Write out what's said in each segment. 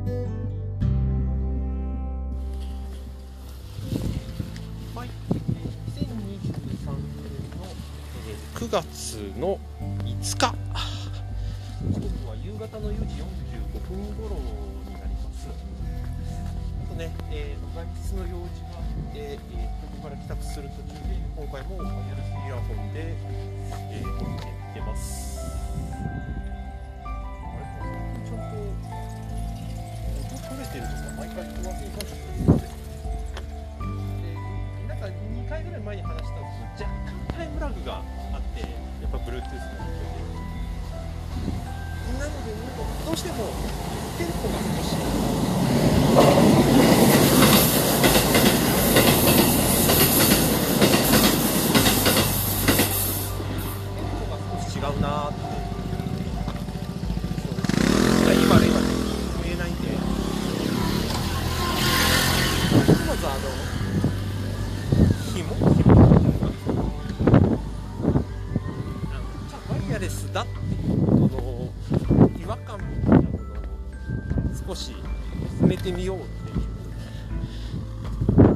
はい、2023年の9月の5日。時刻は夕方の4時45分頃になります。あとね、えー、外出の用事があって、えー、ここから帰宅する途中で今回もワイヤレスイヤホンで、えー、撮ってます音取れてるとか毎回問わずに感謝するんですねでなんか2回ぐらい前に話したんですけど若干タイムラグがあってやっぱ Bluetooth の影響でなのでどうしてもテンポが少しテンポが少し違うなーってそうです今ね今見えないんでまずあの紐紐じゃないかあのじゃあワだ。っていうことの違和感みたいなものを少し進めてみようっていうそん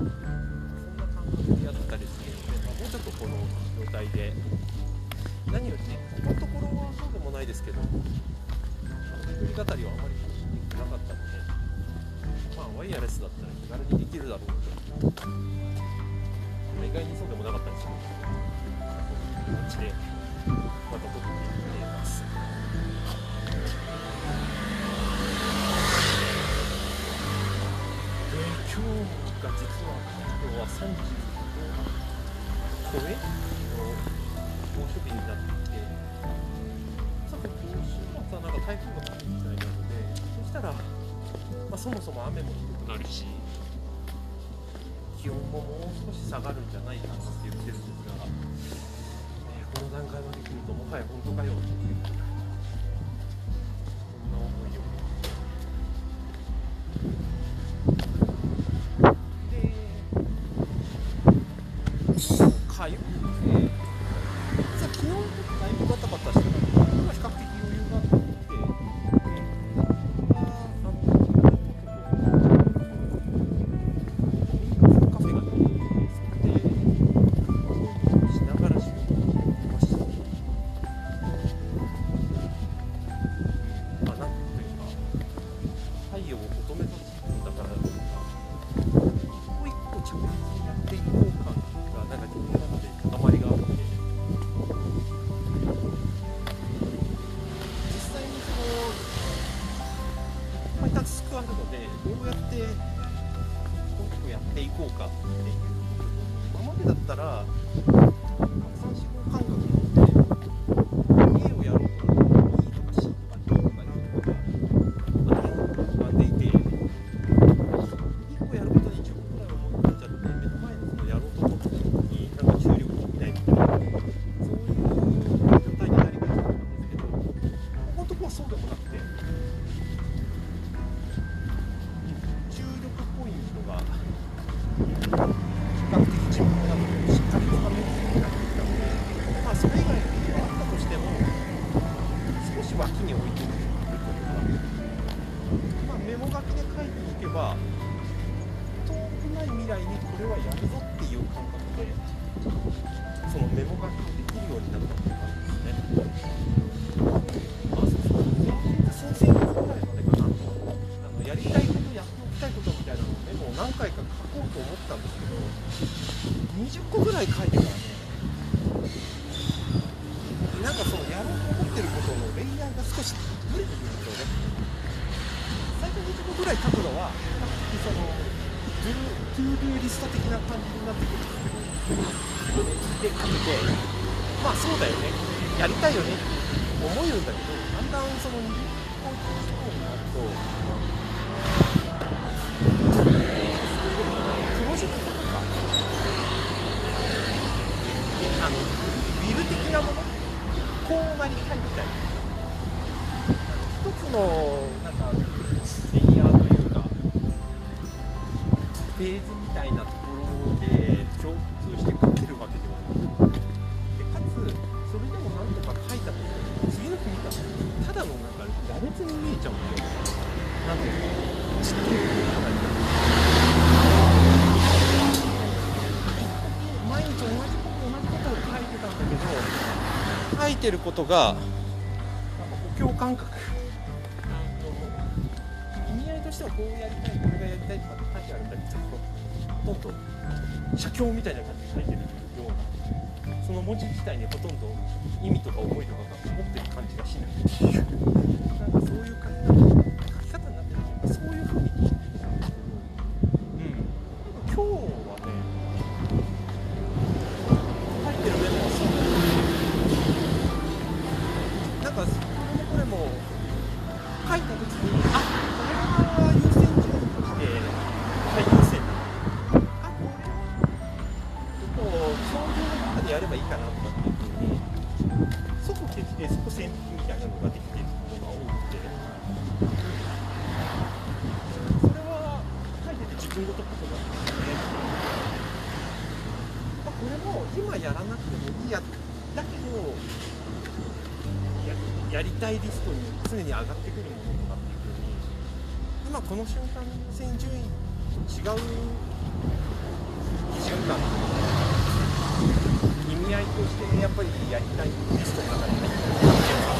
な感覚でやったりするので、まあ、もうちょっとこの状態で。何よりねこのところはそうでもないですけど作り語りはあまり楽しんでなかったのでまあワイヤレスだったら気軽にできるだろうと、ま、意外にそうでもなかったりするのでそういう気持ちで。また撮ってみます。で今日が実は今日は35超えの猛暑日になっていてさて今週末はなんか台風が来るみたいなのでそしたら、まあ、そもそも雨もひどくなるし気温ももう少し下がるんじゃないかなって言ってるんですが、この段階まで来るともはや本当かよっていう。ったらあそれ以外のことがあったとしても少し脇に置いておくとかまあ、メモ書きで書いていけば遠くない未来にこれはやるぞっていう感覚でそのメモ書きをできるようになったっていう感じですね。まあ、そうそう先生ぐらいまでかなあのやりたいことやっておきたいことみたいなのをメモを何回か書こうと思ったんですけど20個ぐらい書いてからねなんかそのやろうと思ってることのレイヤーが少しブレてくるんですよね。最初20個ぐらい書くのは比較的その do to do リスト的な感じになってくるで書けてまあそうだよねやりたいよねって思えるんだけどだんだんその20個以上になるとプロジェクトとかあのビル的なものこうなりたいみたいな一つのなんかフェーズみたいなところで共通して書けるわけではなくでかつそれでもなんとか書いたと次の日見たらただのなんか羅列に見えちゃうんだよなんていうの知ってる毎日同じこと同じことを書いてたんだけど書いてることがなんかお経感覚してはこうやりたいこれがやりたいとかって書いてあるんだけどほとんど写経みたいな感じで書いてるようなその文字自体にほとんど意味とか思いとかが持ってる感じがしない。っていうなんかそういう感じ。でやればいいかなとかっていうふうに即決で即線引きみたいなのができていることが多くてそれは書いてて自分ごとっぽくなってるねまあこれも今やらなくてもいいやだけどややりたいリストに常に上がってくるものとかっていうふうに今この瞬間線順位違う瞬間。意味合いとしてやっぱりやりたいリストの中に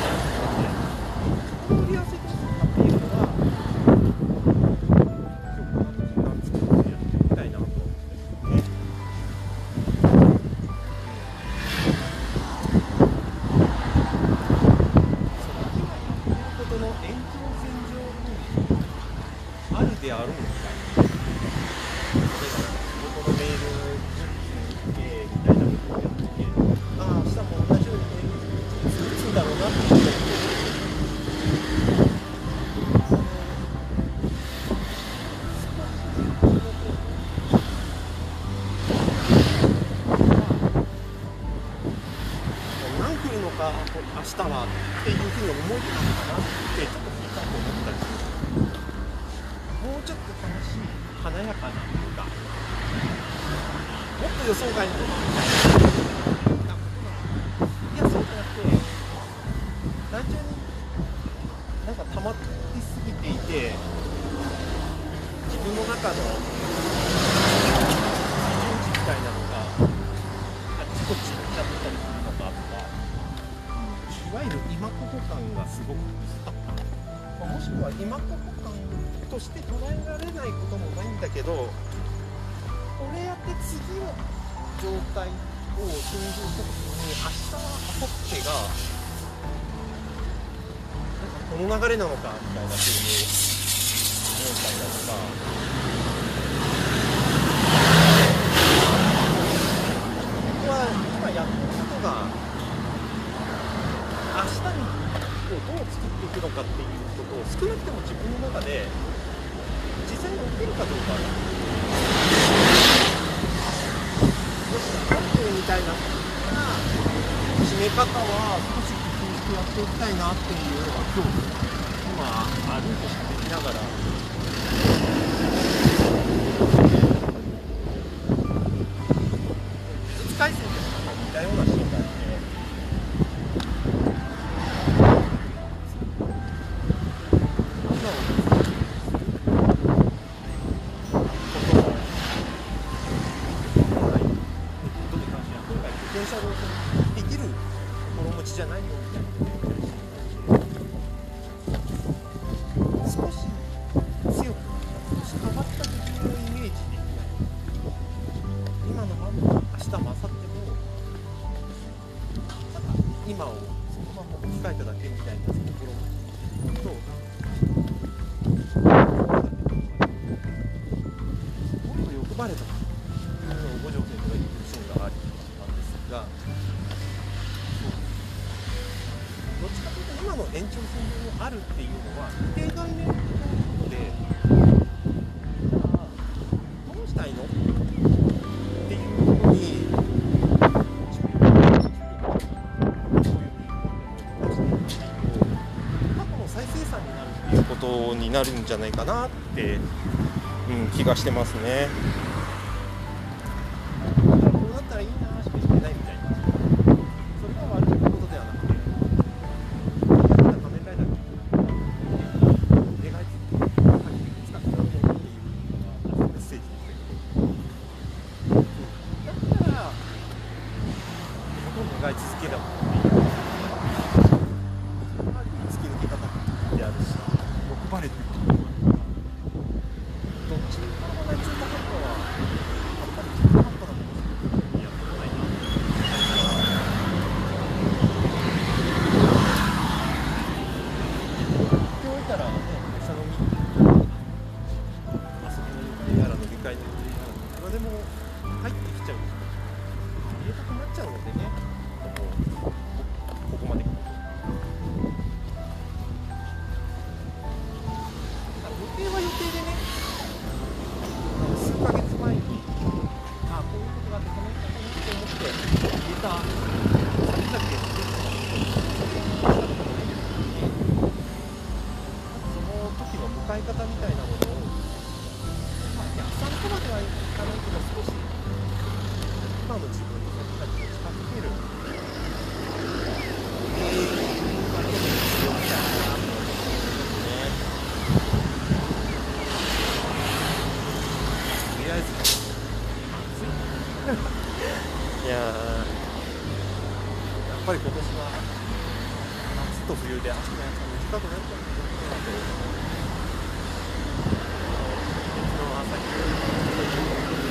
もっと予想外のいやそうじゃなくて単純になんか溜まりすぎていて自分の中の基準値みたいなのがあっちこっち行っちゃったりするのかとかいわゆる今ここ感がすごく薄かった、まもしくは今ここ感として捉えられないこともないんだけどこれやって次の状態を想像した時に明日明後日がなんかこの流れなのかみたいな風に思ったりだとか僕は今やってることが明日にをどう作っていくのかっていうことを少なくとも自分の中で実際に起きるかどうかよしアップみたいな締め方は少し工夫してやっていきたいなっていうのが今日今歩いて喋りながら回線で似たようなシーンがあって電車でできる心持ちじゃないよみたいな少し強く少し変わった時のイメージできない今のまま明日も明後日もただ今をそのまま置き換えただけみたいなともっとになるんじゃないかなって、うん、気がしてますね。使い方みたいなものを、まあ、逆算とまではいかないけど少し今の自分にやっぱり近づける。いやー。やっぱり今年は夏と冬で秋のやつが短くなっちゃうんだなと off.